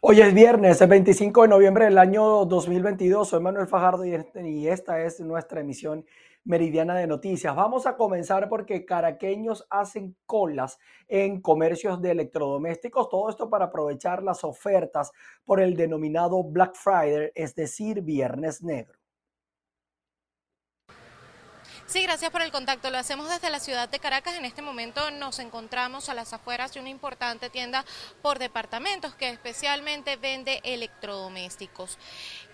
Hoy es viernes, el 25 de noviembre del año 2022. Soy Manuel Fajardo este, y esta es nuestra emisión meridiana de noticias. Vamos a comenzar porque caraqueños hacen colas en comercios de electrodomésticos. Todo esto para aprovechar las ofertas por el denominado Black Friday, es decir, Viernes Negro. Sí, gracias por el contacto. Lo hacemos desde la ciudad de Caracas. En este momento nos encontramos a las afueras de una importante tienda por departamentos que especialmente vende electrodomésticos.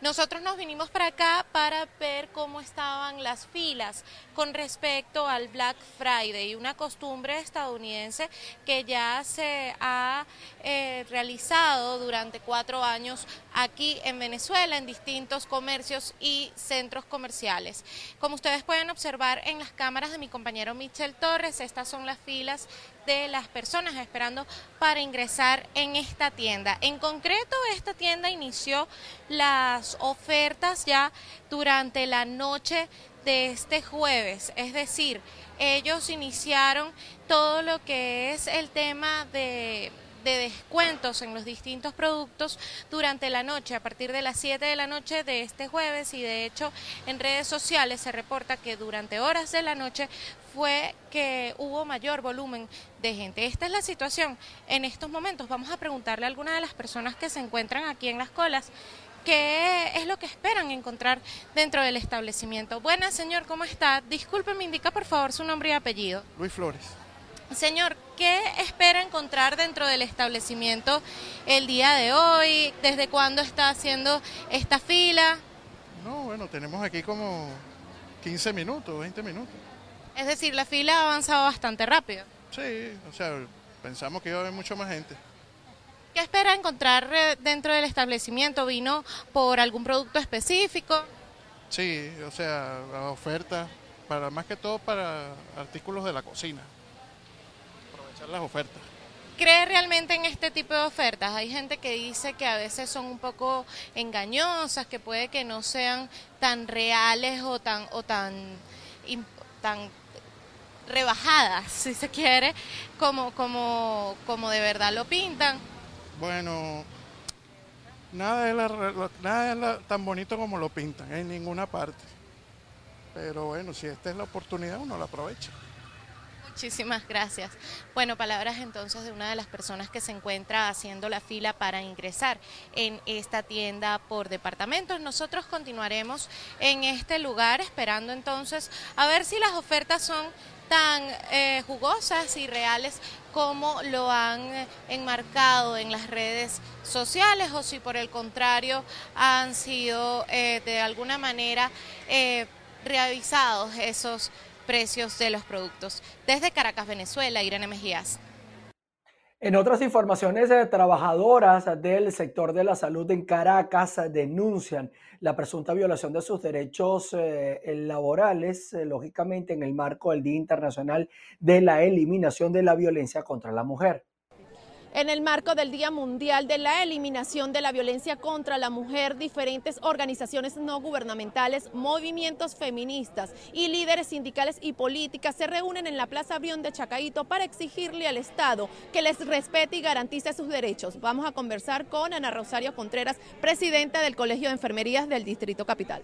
Nosotros nos vinimos para acá para ver cómo estaban las filas con respecto al Black Friday, una costumbre estadounidense que ya se ha eh, realizado durante cuatro años aquí en Venezuela en distintos comercios y centros comerciales. Como ustedes pueden observar, en las cámaras de mi compañero Michel Torres. Estas son las filas de las personas esperando para ingresar en esta tienda. En concreto, esta tienda inició las ofertas ya durante la noche de este jueves, es decir, ellos iniciaron todo lo que es el tema de de descuentos en los distintos productos durante la noche, a partir de las 7 de la noche de este jueves y de hecho en redes sociales se reporta que durante horas de la noche fue que hubo mayor volumen de gente. Esta es la situación en estos momentos. Vamos a preguntarle a alguna de las personas que se encuentran aquí en las colas qué es lo que esperan encontrar dentro del establecimiento. Buenas, señor, ¿cómo está? Disculpe, me indica por favor su nombre y apellido. Luis Flores. Señor, ¿qué espera encontrar dentro del establecimiento el día de hoy? ¿Desde cuándo está haciendo esta fila? No, bueno, tenemos aquí como 15 minutos, 20 minutos. Es decir, la fila ha avanzado bastante rápido. Sí, o sea, pensamos que iba a haber mucho más gente. ¿Qué espera encontrar eh, dentro del establecimiento? ¿Vino por algún producto específico? Sí, o sea, la oferta, para, más que todo para artículos de la cocina las ofertas. ¿Cree realmente en este tipo de ofertas? Hay gente que dice que a veces son un poco engañosas, que puede que no sean tan reales o tan o tan tan rebajadas, si se quiere, como como como de verdad lo pintan. Bueno, nada es, nada es tan bonito como lo pintan en ninguna parte. Pero bueno, si esta es la oportunidad, uno la aprovecha. Muchísimas gracias. Bueno, palabras entonces de una de las personas que se encuentra haciendo la fila para ingresar en esta tienda por departamentos. Nosotros continuaremos en este lugar esperando entonces a ver si las ofertas son tan eh, jugosas y reales como lo han eh, enmarcado en las redes sociales o si por el contrario han sido eh, de alguna manera reavisados esos precios de los productos. Desde Caracas, Venezuela, Irene Mejías. En otras informaciones, eh, trabajadoras del sector de la salud en Caracas denuncian la presunta violación de sus derechos eh, laborales, eh, lógicamente en el marco del Día Internacional de la Eliminación de la Violencia contra la Mujer en el marco del Día Mundial de la Eliminación de la Violencia contra la Mujer, diferentes organizaciones no gubernamentales, movimientos feministas y líderes sindicales y políticas se reúnen en la Plaza Brión de Chacaito para exigirle al Estado que les respete y garantice sus derechos. Vamos a conversar con Ana Rosario Contreras, presidenta del Colegio de Enfermerías del Distrito Capital.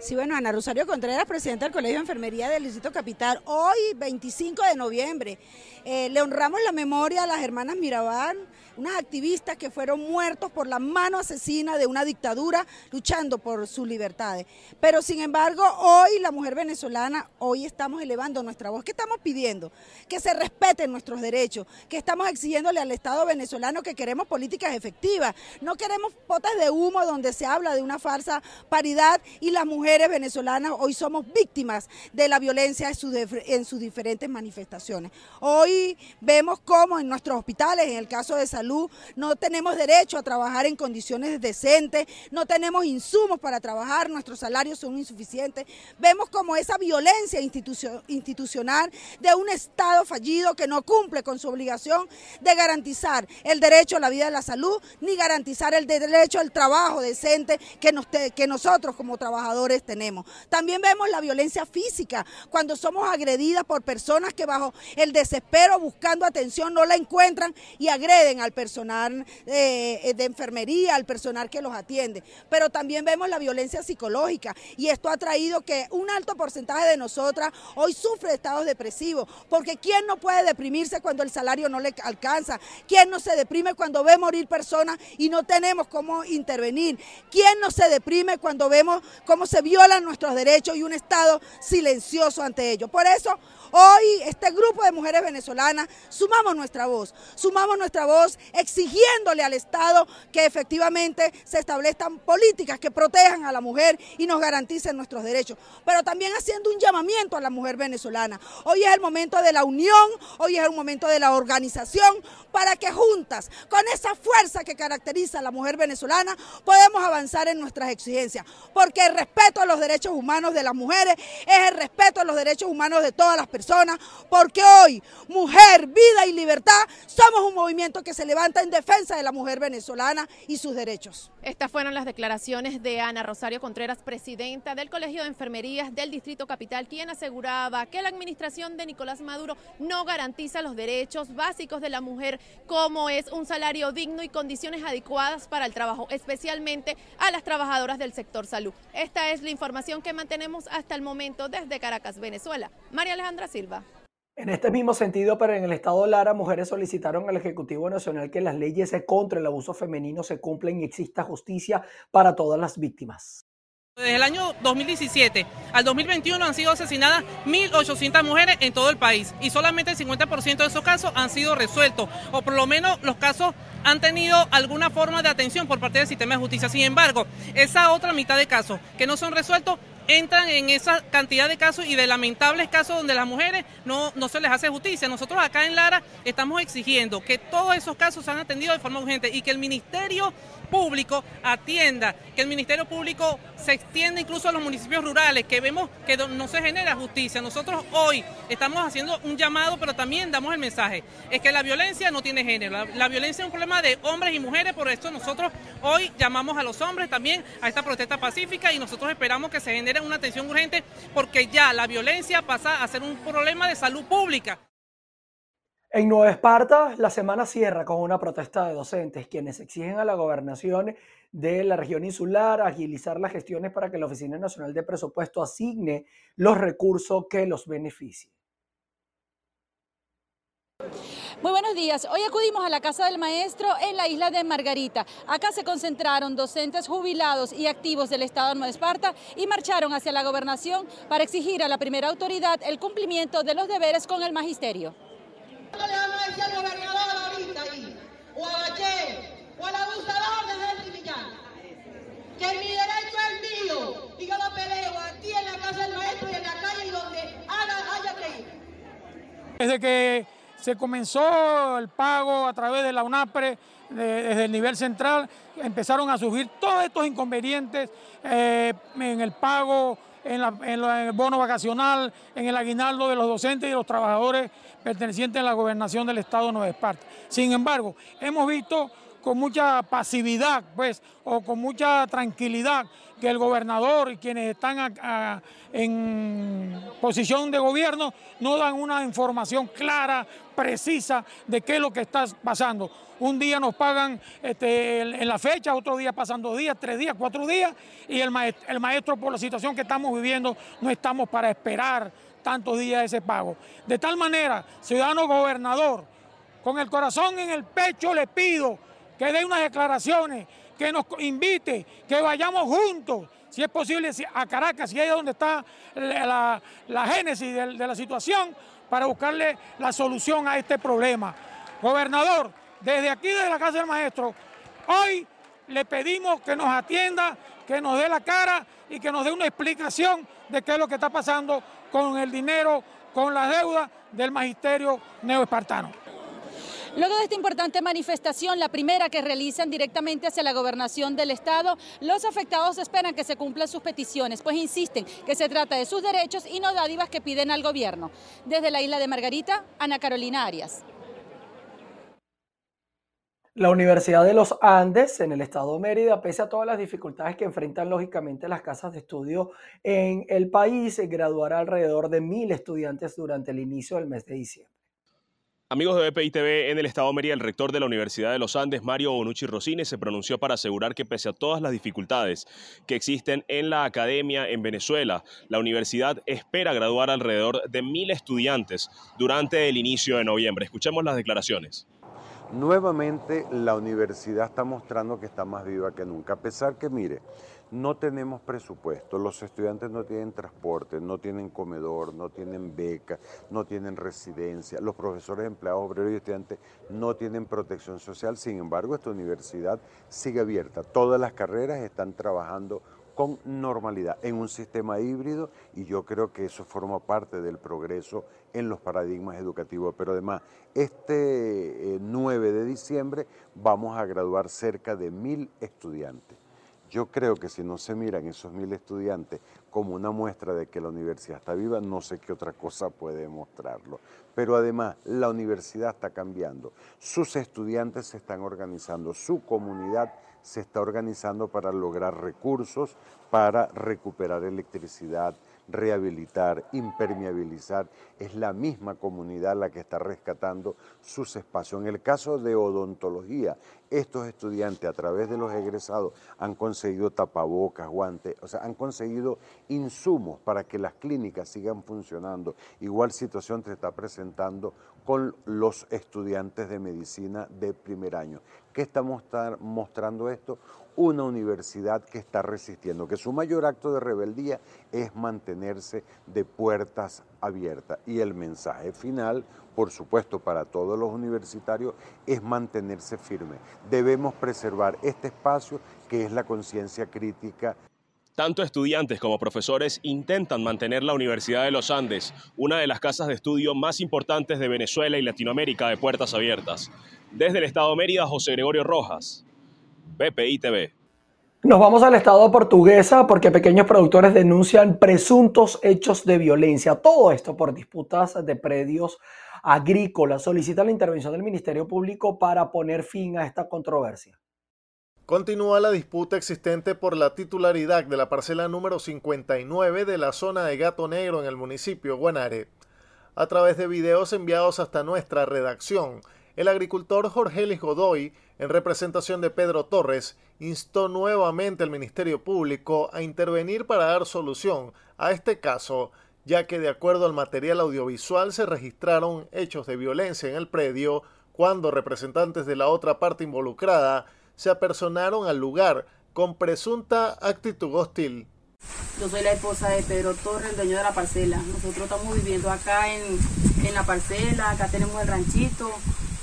Sí, bueno, Ana Rosario Contreras, presidenta del Colegio de Enfermería del Distrito Capital, hoy 25 de noviembre. Eh, le honramos la memoria a las hermanas Mirabal, unas activistas que fueron muertos por la mano asesina de una dictadura luchando por sus libertades. Pero sin embargo, hoy la mujer venezolana, hoy estamos elevando nuestra voz. ¿Qué estamos pidiendo? Que se respeten nuestros derechos, que estamos exigiéndole al Estado venezolano que queremos políticas efectivas. No queremos potas de humo donde se habla de una falsa paridad y las mujeres venezolanas hoy somos víctimas de la violencia en, en sus diferentes manifestaciones. Hoy vemos cómo en nuestros hospitales, en el caso de salud, no tenemos derecho a trabajar en condiciones decentes, no tenemos insumos para trabajar, nuestros salarios son insuficientes. Vemos como esa violencia institucional de un Estado fallido que no cumple con su obligación de garantizar el derecho a la vida y la salud, ni garantizar el derecho al trabajo decente que, que nosotros como trabajadores tenemos. También vemos la violencia física, cuando somos agredidas por personas que bajo el desespero buscando atención no la encuentran y agreden al personal eh, de enfermería, al personal que los atiende. Pero también vemos la violencia psicológica y esto ha traído que un alto porcentaje de nosotras hoy sufre estados depresivos, porque ¿quién no puede deprimirse cuando el salario no le alcanza? ¿Quién no se deprime cuando ve morir personas y no tenemos cómo intervenir? ¿Quién no se deprime cuando vemos cómo se violan nuestros derechos y un Estado silencioso ante ello? Por eso, hoy este grupo de mujeres venezolanas sumamos nuestra voz, sumamos nuestra voz exigiéndole al Estado que efectivamente se establezcan políticas que protejan a la mujer y nos garanticen nuestros derechos, pero también haciendo un llamamiento a la mujer venezolana. Hoy es el momento de la unión, hoy es el momento de la organización para que juntas, con esa fuerza que caracteriza a la mujer venezolana, podemos avanzar en nuestras exigencias, porque el respeto a los derechos humanos de las mujeres es el respeto a los derechos humanos de todas las personas, porque hoy, mujer, vida y libertad, somos un movimiento que se levanta en defensa de la mujer venezolana y sus derechos. Estas fueron las declaraciones de Ana Rosario Contreras, presidenta del Colegio de Enfermerías del Distrito Capital, quien aseguraba que la administración de Nicolás Maduro no garantiza los derechos básicos de la mujer, como es un salario digno y condiciones adecuadas para el trabajo, especialmente a las trabajadoras del sector salud. Esta es la información que mantenemos hasta el momento desde Caracas, Venezuela. María Alejandra Silva. En este mismo sentido, pero en el estado de Lara, mujeres solicitaron al Ejecutivo Nacional que las leyes contra el abuso femenino se cumplan y exista justicia para todas las víctimas. Desde el año 2017 al 2021 han sido asesinadas 1.800 mujeres en todo el país y solamente el 50% de esos casos han sido resueltos o por lo menos los casos han tenido alguna forma de atención por parte del sistema de justicia. Sin embargo, esa otra mitad de casos que no son resueltos entran en esa cantidad de casos y de lamentables casos donde las mujeres no, no se les hace justicia. Nosotros acá en Lara estamos exigiendo que todos esos casos sean atendidos de forma urgente y que el Ministerio Público atienda, que el Ministerio Público se extienda incluso a los municipios rurales, que vemos que no se genera justicia. Nosotros hoy estamos haciendo un llamado, pero también damos el mensaje, es que la violencia no tiene género, la, la violencia es un problema de hombres y mujeres, por esto nosotros hoy llamamos a los hombres también a esta protesta pacífica y nosotros esperamos que se genere una atención urgente porque ya la violencia pasa a ser un problema de salud pública. En Nueva Esparta, la semana cierra con una protesta de docentes, quienes exigen a la gobernación de la región insular agilizar las gestiones para que la Oficina Nacional de Presupuesto asigne los recursos que los beneficien. Muy buenos días. Hoy acudimos a la Casa del Maestro en la isla de Margarita. Acá se concentraron docentes jubilados y activos del Estado de Nueva Esparta y marcharon hacia la gobernación para exigir a la primera autoridad el cumplimiento de los deberes con el magisterio. ¿Qué le vamos a decir al gobernador ahorita ahí? O a Bache, o al abusador de Henry Millán. Que mi derecho es mío y yo lo peleo aquí en la casa del maestro y en la calle y donde haga, haya que ir. Desde que se comenzó el pago a través de la UNAPRE, de, desde el nivel central, empezaron a surgir todos estos inconvenientes eh, en el pago, en, el bono vacacional, en el aguinaldo de los docentes y los trabajadores pertenecientes a la gobernación del Estado de Nueva Esparta. Sin embargo, hemos visto con mucha pasividad, pues, o con mucha tranquilidad que el gobernador y quienes están en posición de gobierno no dan una información clara, precisa de qué es lo que está pasando. Un día nos pagan este, en la fecha, otro día pasan dos días, tres días, cuatro días, y el maestro, el maestro por la situación que estamos viviendo no estamos para esperar tantos días ese pago. De tal manera, ciudadano gobernador, con el corazón en el pecho le pido que dé unas declaraciones, que nos invite, que vayamos juntos, si es posible, a Caracas, si es donde está la, la, la génesis de, de la situación, para buscarle la solución a este problema. Gobernador, desde aquí, desde la Casa del Maestro, hoy le pedimos que nos atienda, que nos dé la cara y que nos dé una explicación de qué es lo que está pasando con el dinero, con las deudas del magisterio neoespartano. Luego de esta importante manifestación, la primera que realizan directamente hacia la gobernación del Estado, los afectados esperan que se cumplan sus peticiones, pues insisten que se trata de sus derechos y no dádivas que piden al gobierno. Desde la isla de Margarita, Ana Carolina Arias. La Universidad de los Andes en el estado de Mérida, pese a todas las dificultades que enfrentan lógicamente las casas de estudio en el país, graduará alrededor de mil estudiantes durante el inicio del mes de diciembre. Amigos de BPI TV, en el Estado de Mérida, el rector de la Universidad de los Andes, Mario Bonucci Rosine, se pronunció para asegurar que pese a todas las dificultades que existen en la academia en Venezuela, la universidad espera graduar alrededor de mil estudiantes durante el inicio de noviembre. Escuchemos las declaraciones. Nuevamente la universidad está mostrando que está más viva que nunca, a pesar que, mire, no tenemos presupuesto, los estudiantes no tienen transporte, no tienen comedor, no tienen beca, no tienen residencia, los profesores, empleados, obreros y estudiantes no tienen protección social, sin embargo esta universidad sigue abierta, todas las carreras están trabajando con normalidad en un sistema híbrido y yo creo que eso forma parte del progreso en los paradigmas educativos. Pero además, este 9 eh, de diciembre vamos a graduar cerca de mil estudiantes. Yo creo que si no se miran esos mil estudiantes como una muestra de que la universidad está viva, no sé qué otra cosa puede mostrarlo. Pero además, la universidad está cambiando, sus estudiantes se están organizando, su comunidad se está organizando para lograr recursos, para recuperar electricidad, rehabilitar, impermeabilizar. Es la misma comunidad la que está rescatando sus espacios. En el caso de odontología, estos estudiantes a través de los egresados han conseguido tapabocas, guantes, o sea, han conseguido insumos para que las clínicas sigan funcionando. Igual situación se está presentando con los estudiantes de medicina de primer año. ¿Qué está mostrando esto? Una universidad que está resistiendo, que su mayor acto de rebeldía es mantenerse de puertas abiertas. Y el mensaje final, por supuesto, para todos los universitarios, es mantenerse firme. Debemos preservar este espacio que es la conciencia crítica tanto estudiantes como profesores intentan mantener la Universidad de los Andes, una de las casas de estudio más importantes de Venezuela y Latinoamérica, de puertas abiertas. Desde el Estado de Mérida, José Gregorio Rojas, BPI TV. Nos vamos al Estado portuguesa porque pequeños productores denuncian presuntos hechos de violencia. Todo esto por disputas de predios agrícolas. Solicita la intervención del Ministerio Público para poner fin a esta controversia. Continúa la disputa existente por la titularidad de la parcela número 59 de la zona de Gato Negro en el municipio Guanare. A través de videos enviados hasta nuestra redacción, el agricultor Jorge Elis Godoy, en representación de Pedro Torres, instó nuevamente al Ministerio Público a intervenir para dar solución a este caso, ya que de acuerdo al material audiovisual se registraron hechos de violencia en el predio cuando representantes de la otra parte involucrada se apersonaron al lugar con presunta actitud hostil. Yo soy la esposa de Pedro Torres, el dueño de la parcela. Nosotros estamos viviendo acá en, en la parcela, acá tenemos el ranchito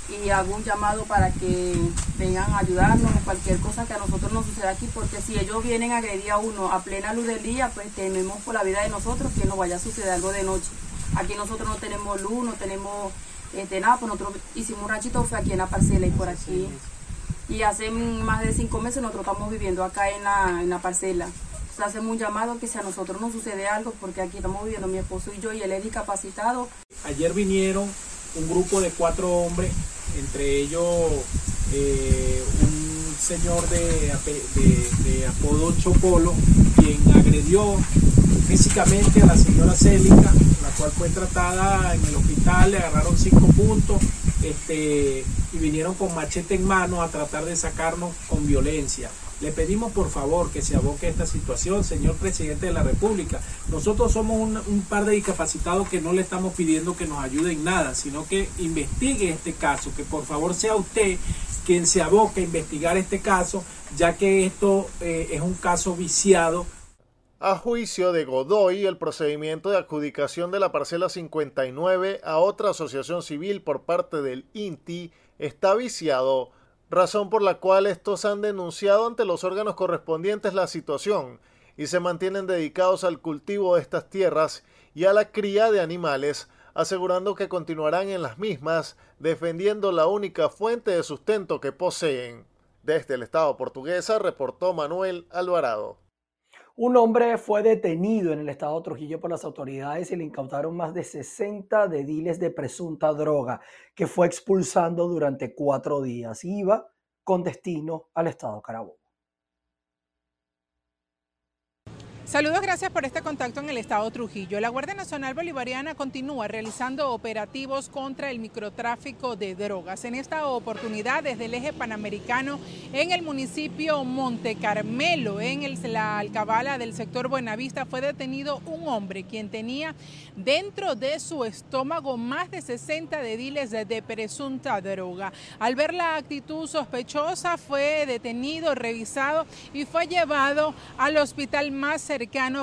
y hago un llamado para que vengan a ayudarnos cualquier cosa que a nosotros nos suceda aquí, porque si ellos vienen a agredir a uno a plena luz del día, pues tememos por la vida de nosotros que nos vaya a suceder algo de noche. Aquí nosotros no tenemos luz, no tenemos este, nada, pues nosotros hicimos un ranchito, fue aquí en la parcela y por aquí y hace más de cinco meses nosotros estamos viviendo acá en la, en la parcela. Entonces hacemos un llamado que si a nosotros nos sucede algo, porque aquí estamos viviendo mi esposo y yo y él es discapacitado. Ayer vinieron un grupo de cuatro hombres, entre ellos eh, un señor de, de, apodo Chopolo, quien agredió físicamente a la señora Célica, la cual fue tratada en el hospital, le agarraron cinco puntos, este, y vinieron con machete en mano a tratar de sacarnos con violencia. Le pedimos por favor que se aboque a esta situación, señor presidente de la República. Nosotros somos un, par de discapacitados que no le estamos pidiendo que nos ayude en nada, sino que investigue este caso, que por favor sea usted quien se aboque a investigar este caso, ya que esto eh, es un caso viciado a juicio de Godoy, el procedimiento de adjudicación de la parcela 59 a otra asociación civil por parte del INTI está viciado, razón por la cual estos han denunciado ante los órganos correspondientes la situación y se mantienen dedicados al cultivo de estas tierras y a la cría de animales, asegurando que continuarán en las mismas, defendiendo la única fuente de sustento que poseen. Desde el Estado portuguesa reportó Manuel Alvarado. Un hombre fue detenido en el estado de Trujillo por las autoridades y le incautaron más de 60 dediles de presunta droga que fue expulsando durante cuatro días. Iba con destino al estado Carabobo. Saludos, gracias por este contacto en el estado Trujillo. La Guardia Nacional Bolivariana continúa realizando operativos contra el microtráfico de drogas. En esta oportunidad, desde el eje panamericano en el municipio Monte Carmelo, en la alcabala del sector Buenavista, fue detenido un hombre quien tenía dentro de su estómago más de 60 dediles de presunta droga. Al ver la actitud sospechosa, fue detenido, revisado y fue llevado al hospital más cercano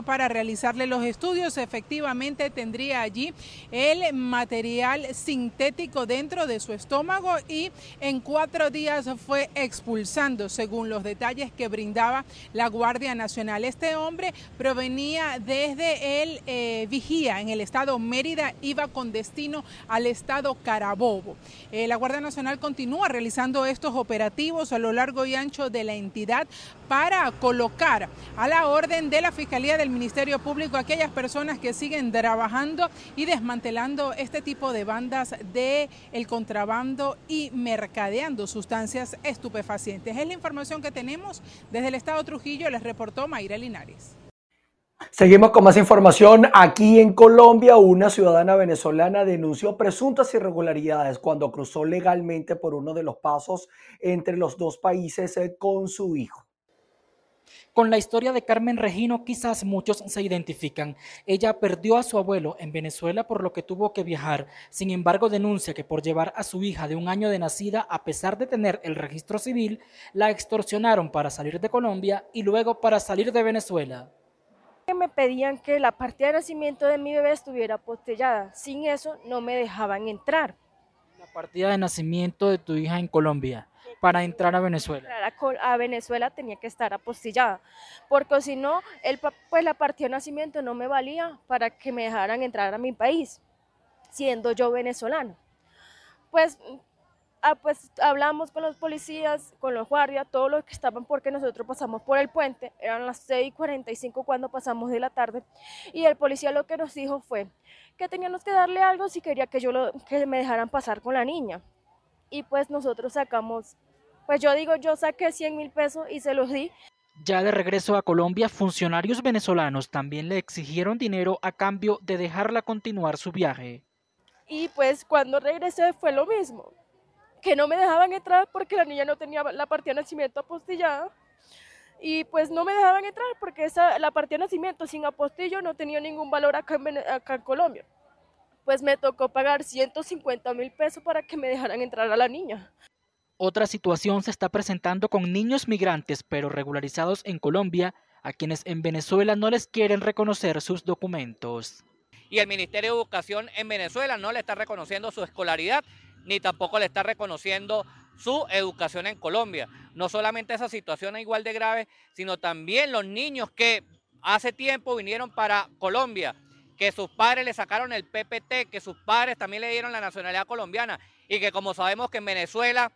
para realizarle los estudios. Efectivamente tendría allí el material sintético dentro de su estómago y en cuatro días fue expulsando, según los detalles que brindaba la Guardia Nacional. Este hombre provenía desde el eh, Vigía en el estado Mérida, iba con destino al estado Carabobo. Eh, la Guardia Nacional continúa realizando estos operativos a lo largo y ancho de la entidad para colocar a la orden de la Fiscalía del Ministerio Público aquellas personas que siguen trabajando y desmantelando este tipo de bandas de contrabando y mercadeando sustancias estupefacientes. Es la información que tenemos desde el Estado Trujillo, les reportó Mayra Linares. Seguimos con más información. Aquí en Colombia, una ciudadana venezolana denunció presuntas irregularidades cuando cruzó legalmente por uno de los pasos entre los dos países eh, con su hijo. Con la historia de Carmen Regino quizás muchos se identifican. Ella perdió a su abuelo en Venezuela por lo que tuvo que viajar. Sin embargo, denuncia que por llevar a su hija de un año de nacida, a pesar de tener el registro civil, la extorsionaron para salir de Colombia y luego para salir de Venezuela. Me pedían que la partida de nacimiento de mi bebé estuviera postellada. Sin eso no me dejaban entrar. La partida de nacimiento de tu hija en Colombia para entrar a Venezuela? A Venezuela tenía que estar apostillada, porque si no, el, pues la partida de nacimiento no me valía para que me dejaran entrar a mi país, siendo yo venezolano. Pues, ah, pues hablamos con los policías, con los guardias, todos los que estaban, porque nosotros pasamos por el puente, eran las 6:45 cuando pasamos de la tarde, y el policía lo que nos dijo fue que teníamos que darle algo si quería que yo lo, que me dejaran pasar con la niña. Y pues nosotros sacamos pues yo digo, yo saqué 100 mil pesos y se los di. Ya de regreso a Colombia, funcionarios venezolanos también le exigieron dinero a cambio de dejarla continuar su viaje. Y pues cuando regresé fue lo mismo, que no me dejaban entrar porque la niña no tenía la partida de nacimiento apostillada. Y pues no me dejaban entrar porque esa, la partida de nacimiento sin apostillo no tenía ningún valor acá en, acá en Colombia. Pues me tocó pagar 150 mil pesos para que me dejaran entrar a la niña. Otra situación se está presentando con niños migrantes pero regularizados en Colombia, a quienes en Venezuela no les quieren reconocer sus documentos. Y el Ministerio de Educación en Venezuela no le está reconociendo su escolaridad, ni tampoco le está reconociendo su educación en Colombia. No solamente esa situación es igual de grave, sino también los niños que hace tiempo vinieron para Colombia, que sus padres le sacaron el PPT, que sus padres también le dieron la nacionalidad colombiana y que como sabemos que en Venezuela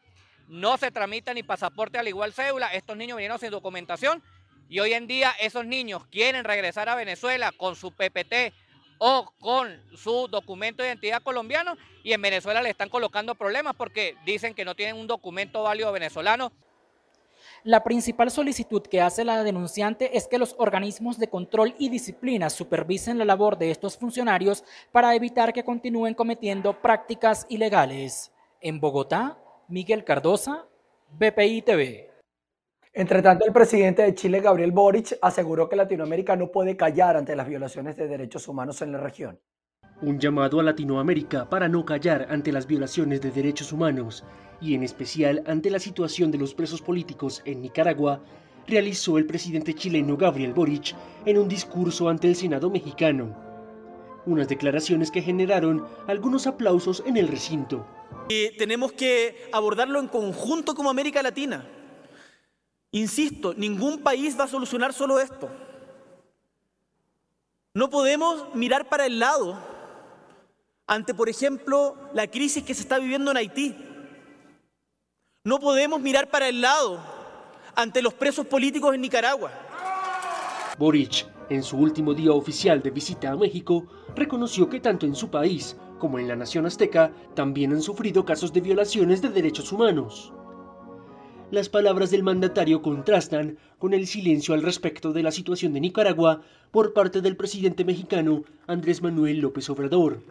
no se tramita ni pasaporte al igual cédula, estos niños vinieron sin documentación y hoy en día esos niños quieren regresar a Venezuela con su PPT o con su documento de identidad colombiano y en Venezuela le están colocando problemas porque dicen que no tienen un documento válido venezolano. La principal solicitud que hace la denunciante es que los organismos de control y disciplina supervisen la labor de estos funcionarios para evitar que continúen cometiendo prácticas ilegales. En Bogotá, Miguel Cardosa, BPI TV. Entre tanto, el presidente de Chile, Gabriel Boric, aseguró que Latinoamérica no puede callar ante las violaciones de derechos humanos en la región. Un llamado a Latinoamérica para no callar ante las violaciones de derechos humanos y en especial ante la situación de los presos políticos en Nicaragua, realizó el presidente chileno Gabriel Boric en un discurso ante el Senado mexicano unas declaraciones que generaron algunos aplausos en el recinto. Y tenemos que abordarlo en conjunto como América Latina. Insisto, ningún país va a solucionar solo esto. No podemos mirar para el lado ante, por ejemplo, la crisis que se está viviendo en Haití. No podemos mirar para el lado ante los presos políticos en Nicaragua. Boric en su último día oficial de visita a México, reconoció que tanto en su país como en la nación azteca también han sufrido casos de violaciones de derechos humanos. Las palabras del mandatario contrastan con el silencio al respecto de la situación de Nicaragua por parte del presidente mexicano Andrés Manuel López Obrador.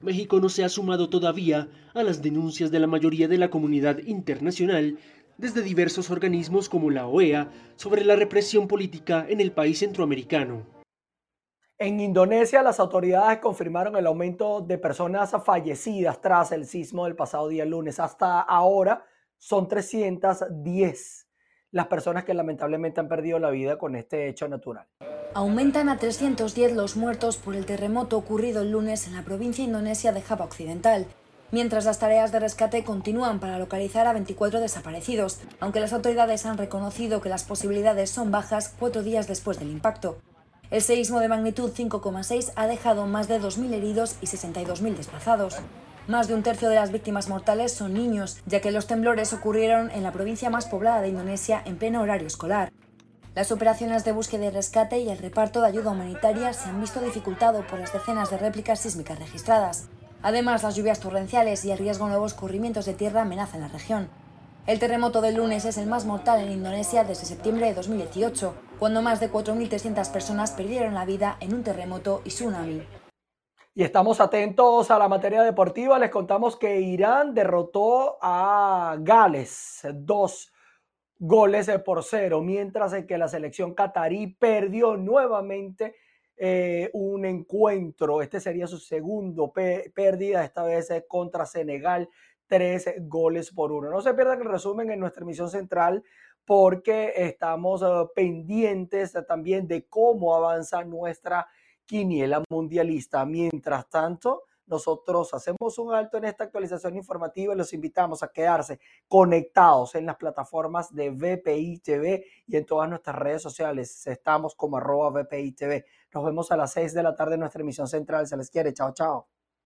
México no se ha sumado todavía a las denuncias de la mayoría de la comunidad internacional desde diversos organismos como la OEA sobre la represión política en el país centroamericano. En Indonesia, las autoridades confirmaron el aumento de personas fallecidas tras el sismo del pasado día lunes. Hasta ahora, son 310 las personas que lamentablemente han perdido la vida con este hecho natural. Aumentan a 310 los muertos por el terremoto ocurrido el lunes en la provincia indonesia de Java Occidental, mientras las tareas de rescate continúan para localizar a 24 desaparecidos, aunque las autoridades han reconocido que las posibilidades son bajas cuatro días después del impacto. El seísmo de magnitud 5,6 ha dejado más de 2.000 heridos y 62.000 desplazados. Más de un tercio de las víctimas mortales son niños, ya que los temblores ocurrieron en la provincia más poblada de Indonesia en pleno horario escolar. Las operaciones de búsqueda y rescate y el reparto de ayuda humanitaria se han visto dificultado por las decenas de réplicas sísmicas registradas. Además, las lluvias torrenciales y el riesgo de nuevos corrimientos de tierra amenazan la región. El terremoto del lunes es el más mortal en Indonesia desde septiembre de 2018, cuando más de 4.300 personas perdieron la vida en un terremoto y tsunami. Y estamos atentos a la materia deportiva. Les contamos que Irán derrotó a Gales dos goles por cero, mientras que la selección catarí perdió nuevamente eh, un encuentro. Este sería su segundo pérdida, esta vez contra Senegal, tres goles por uno. No se pierdan el resumen en nuestra emisión central porque estamos eh, pendientes también de cómo avanza nuestra quiniela mundialista. Mientras tanto, nosotros hacemos un alto en esta actualización informativa y los invitamos a quedarse conectados en las plataformas de VPI TV y en todas nuestras redes sociales. Estamos como arroba VPI TV. Nos vemos a las 6 de la tarde en nuestra emisión central. Se les quiere. Chao, chao.